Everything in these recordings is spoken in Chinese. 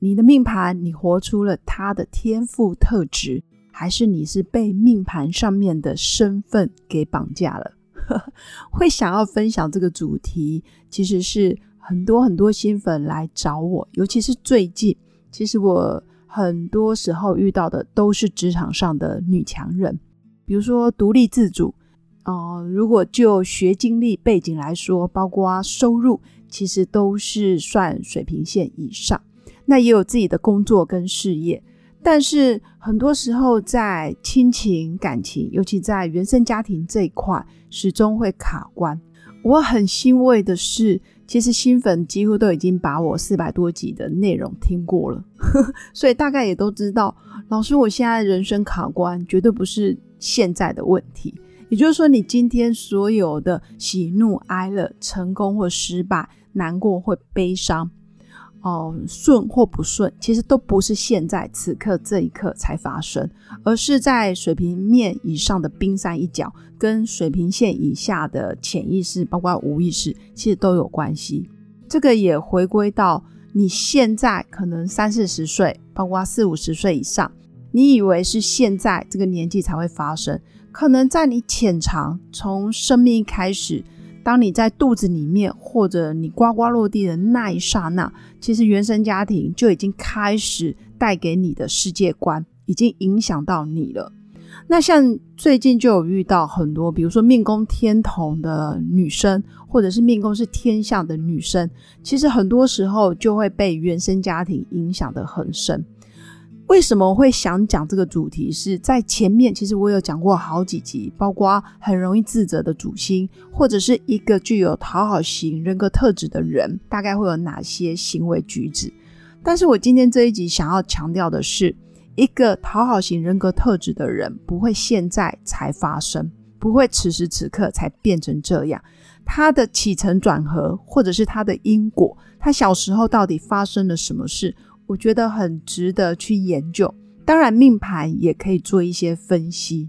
你的命盘，你活出了他的天赋特质，还是你是被命盘上面的身份给绑架了？会想要分享这个主题，其实是很多很多新粉来找我，尤其是最近，其实我很多时候遇到的都是职场上的女强人，比如说独立自主，哦，如果就学经历背景来说，包括收入，其实都是算水平线以上。那也有自己的工作跟事业，但是很多时候在亲情感情，尤其在原生家庭这一块，始终会卡关。我很欣慰的是，其实新粉几乎都已经把我四百多集的内容听过了，所以大概也都知道，老师我现在人生卡关，绝对不是现在的问题。也就是说，你今天所有的喜怒哀乐、成功或失败、难过或悲伤。哦，顺或不顺，其实都不是现在此刻这一刻才发生，而是在水平面以上的冰山一角，跟水平线以下的潜意识，包括无意识，其实都有关系。这个也回归到你现在可能三四十岁，包括四五十岁以上，你以为是现在这个年纪才会发生，可能在你潜藏从生命开始。当你在肚子里面，或者你呱呱落地的那一刹那，其实原生家庭就已经开始带给你的世界观，已经影响到你了。那像最近就有遇到很多，比如说命宫天同的女生，或者是命宫是天象的女生，其实很多时候就会被原生家庭影响的很深。为什么会想讲这个主题？是在前面，其实我有讲过好几集，包括很容易自责的主心，或者是一个具有讨好型人格特质的人，大概会有哪些行为举止。但是我今天这一集想要强调的是，一个讨好型人格特质的人，不会现在才发生，不会此时此刻才变成这样。他的起承转合，或者是他的因果，他小时候到底发生了什么事？我觉得很值得去研究，当然命盘也可以做一些分析。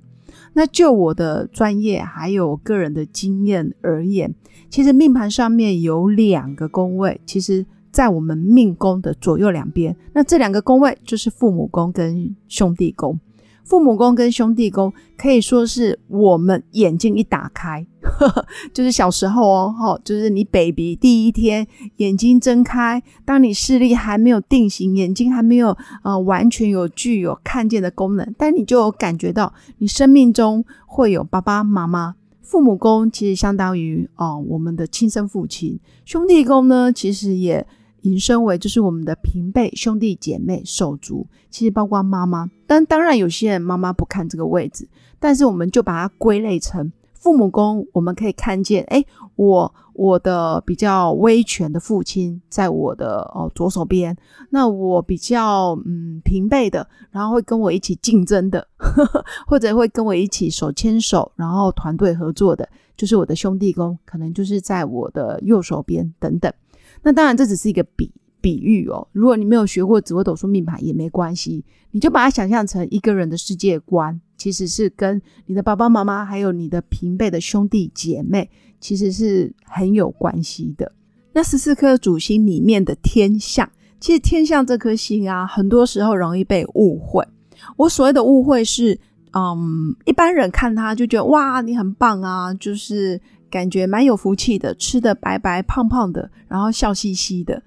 那就我的专业还有个人的经验而言，其实命盘上面有两个宫位，其实在我们命宫的左右两边，那这两个宫位就是父母宫跟兄弟宫。父母宫跟兄弟宫可以说是我们眼睛一打开，就是小时候哦，哈，就是你 baby 第一天眼睛睁开，当你视力还没有定型，眼睛还没有呃完全有具有看见的功能，但你就有感觉到你生命中会有爸爸妈妈。父母宫其实相当于哦我们的亲生父亲，兄弟宫呢其实也。引申为就是我们的平辈兄弟姐妹手足，其实包括妈妈，但当然有些人妈妈不看这个位置，但是我们就把它归类成父母宫。我们可以看见，哎，我我的比较威权的父亲在我的哦左手边，那我比较嗯平辈的，然后会跟我一起竞争的呵呵，或者会跟我一起手牵手，然后团队合作的，就是我的兄弟宫，可能就是在我的右手边等等。那当然，这只是一个比比喻哦。如果你没有学过紫微斗数命盘也没关系，你就把它想象成一个人的世界观，其实是跟你的爸爸妈妈还有你的平辈的兄弟姐妹，其实是很有关系的。那十四颗主星里面的天象，其实天象这颗星啊，很多时候容易被误会。我所谓的误会是，嗯，一般人看他就觉得哇，你很棒啊，就是。感觉蛮有福气的，吃的白白胖胖的，然后笑嘻嘻的。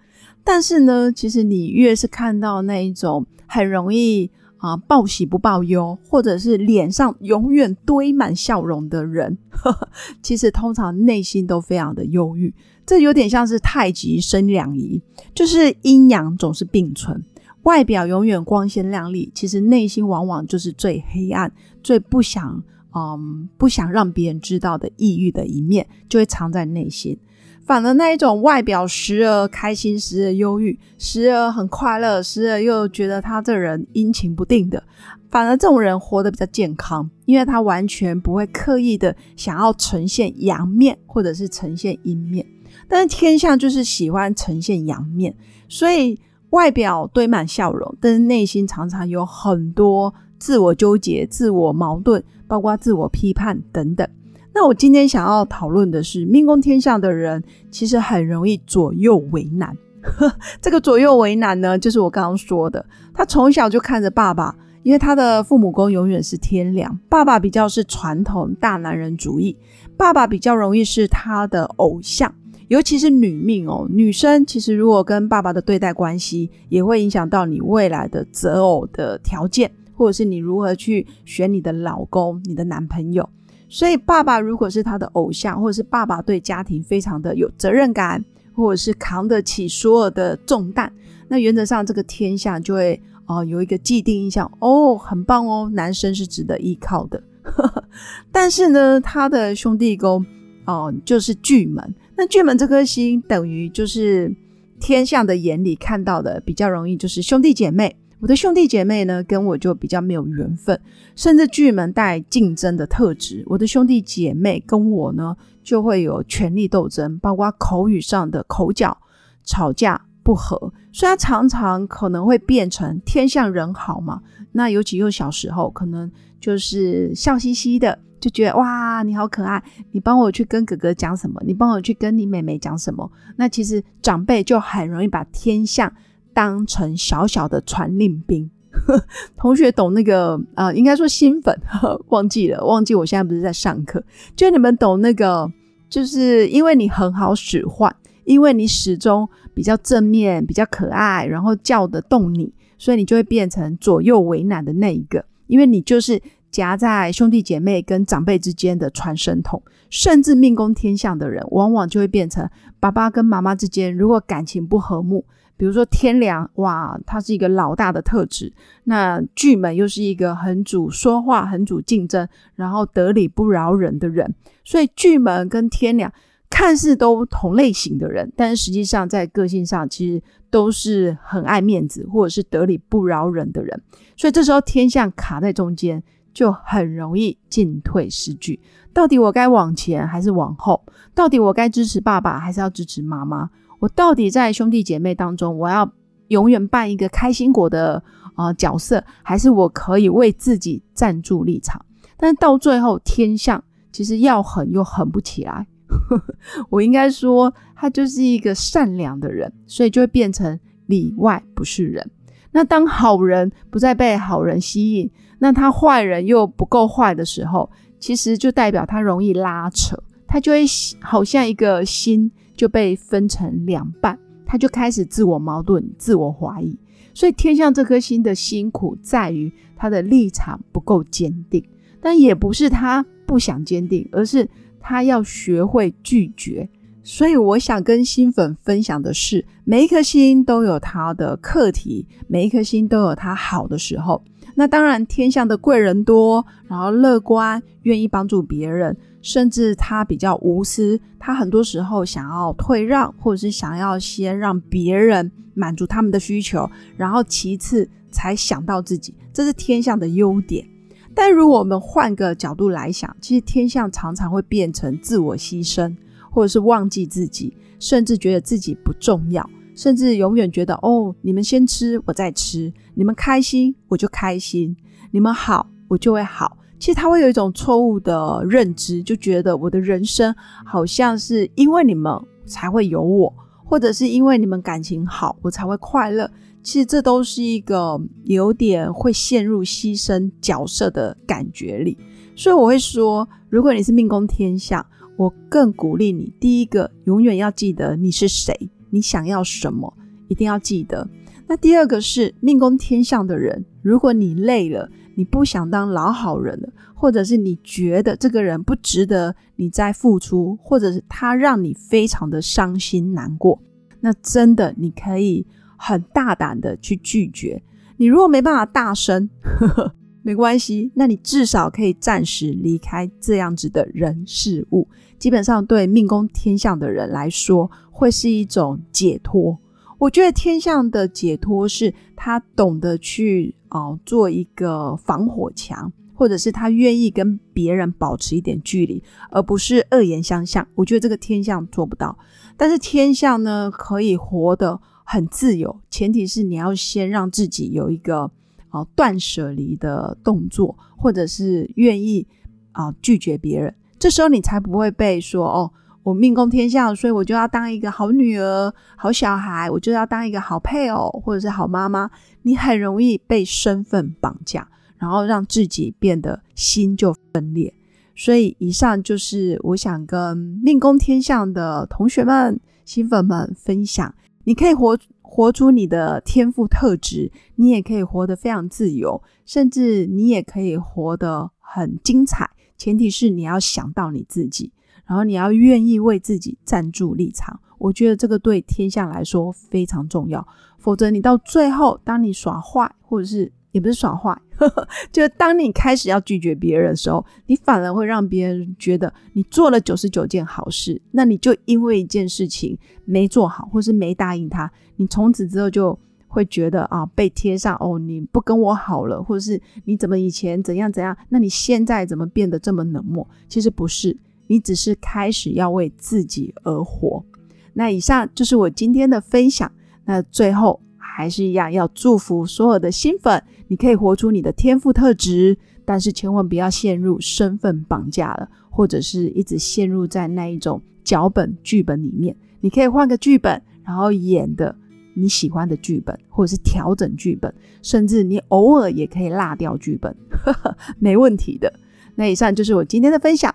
但是呢，其实你越是看到那一种很容易啊报喜不报忧，或者是脸上永远堆满笑容的人，呵 呵其实通常内心都非常的忧郁。这有点像是太极生两仪，就是阴阳总是并存。外表永远光鲜亮丽，其实内心往往就是最黑暗、最不想。嗯，不想让别人知道的抑郁的一面，就会藏在内心。反而那一种外表时而开心，时而忧郁，时而很快乐，时而又觉得他这人阴晴不定的，反而这种人活得比较健康，因为他完全不会刻意的想要呈现阳面或者是呈现阴面。但是天象就是喜欢呈现阳面，所以外表堆满笑容，但是内心常常有很多自我纠结、自我矛盾，包括自我批判等等。那我今天想要讨论的是，命宫天相的人其实很容易左右为难。这个左右为难呢，就是我刚刚说的，他从小就看着爸爸，因为他的父母宫永远是天梁，爸爸比较是传统大男人主义，爸爸比较容易是他的偶像，尤其是女命哦，女生其实如果跟爸爸的对待关系，也会影响到你未来的择偶的条件，或者是你如何去选你的老公、你的男朋友。所以，爸爸如果是他的偶像，或者是爸爸对家庭非常的有责任感，或者是扛得起所有的重担，那原则上这个天下就会哦有一个既定印象哦，很棒哦，男生是值得依靠的。但是呢，他的兄弟宫哦就是巨门，那巨门这颗星等于就是天象的眼里看到的比较容易就是兄弟姐妹。我的兄弟姐妹呢，跟我就比较没有缘分，甚至巨门带竞争的特质。我的兄弟姐妹跟我呢，就会有权力斗争，包括口语上的口角、吵架不和，所以常常可能会变成天向人好嘛。那尤其又小时候，可能就是笑嘻嘻的，就觉得哇，你好可爱，你帮我去跟哥哥讲什么，你帮我去跟你妹妹讲什么。那其实长辈就很容易把天象。当成小小的传令兵，同学懂那个啊？应该说新粉 忘记了，忘记我现在不是在上课。就你们懂那个，就是因为你很好使唤，因为你始终比较正面、比较可爱，然后叫得动你，所以你就会变成左右为难的那一个。因为你就是夹在兄弟姐妹跟长辈之间的传声筒，甚至命宫天相的人，往往就会变成爸爸跟妈妈之间如果感情不和睦。比如说天良，哇，他是一个老大的特质。那巨门又是一个很主说话、很主竞争，然后得理不饶人的人。所以巨门跟天良看似都同类型的人，但是实际上在个性上其实都是很爱面子或者是得理不饶人的人。所以这时候天象卡在中间，就很容易进退失据。到底我该往前还是往后？到底我该支持爸爸还是要支持妈妈？我到底在兄弟姐妹当中，我要永远扮一个开心果的啊角色，还是我可以为自己站住立场？但到最后，天象其实要狠又狠不起来。我应该说，他就是一个善良的人，所以就会变成里外不是人。那当好人不再被好人吸引，那他坏人又不够坏的时候，其实就代表他容易拉扯，他就会好像一个心。就被分成两半，他就开始自我矛盾、自我怀疑。所以天象这颗星的辛苦在于他的立场不够坚定，但也不是他不想坚定，而是他要学会拒绝。所以我想跟新粉分享的是，每一颗星都有它的课题，每一颗星都有它好的时候。那当然，天象的贵人多，然后乐观，愿意帮助别人。甚至他比较无私，他很多时候想要退让，或者是想要先让别人满足他们的需求，然后其次才想到自己，这是天象的优点。但如果我们换个角度来想，其实天象常常会变成自我牺牲，或者是忘记自己，甚至觉得自己不重要，甚至永远觉得哦，你们先吃，我再吃；你们开心，我就开心；你们好，我就会好。其实他会有一种错误的认知，就觉得我的人生好像是因为你们才会有我，或者是因为你们感情好，我才会快乐。其实这都是一个有点会陷入牺牲角色的感觉里。所以我会说，如果你是命宫天象，我更鼓励你，第一个永远要记得你是谁，你想要什么，一定要记得。那第二个是命宫天象的人，如果你累了。你不想当老好人了，或者是你觉得这个人不值得你再付出，或者是他让你非常的伤心难过，那真的你可以很大胆的去拒绝。你如果没办法大声，没关系，那你至少可以暂时离开这样子的人事物。基本上对命宫天象的人来说，会是一种解脱。我觉得天象的解脱是他懂得去哦做一个防火墙，或者是他愿意跟别人保持一点距离，而不是恶言相向。我觉得这个天象做不到，但是天象呢可以活得很自由，前提是你要先让自己有一个哦断舍离的动作，或者是愿意啊拒绝别人，这时候你才不会被说哦。我命宫天象，所以我就要当一个好女儿、好小孩，我就要当一个好配偶或者是好妈妈。你很容易被身份绑架，然后让自己变得心就分裂。所以，以上就是我想跟命宫天象的同学们、新粉们分享：你可以活活出你的天赋特质，你也可以活得非常自由，甚至你也可以活得很精彩。前提是你要想到你自己。然后你要愿意为自己站住立场，我觉得这个对天下来说非常重要。否则你到最后，当你耍坏，或者是也不是耍坏，就当你开始要拒绝别人的时候，你反而会让别人觉得你做了九十九件好事，那你就因为一件事情没做好，或是没答应他，你从此之后就会觉得啊，被贴上哦，你不跟我好了，或者是你怎么以前怎样怎样，那你现在怎么变得这么冷漠？其实不是。你只是开始要为自己而活。那以上就是我今天的分享。那最后还是一样，要祝福所有的新粉，你可以活出你的天赋特质，但是千万不要陷入身份绑架了，或者是一直陷入在那一种脚本剧本里面。你可以换个剧本，然后演的你喜欢的剧本，或者是调整剧本，甚至你偶尔也可以落掉剧本，没问题的。那以上就是我今天的分享。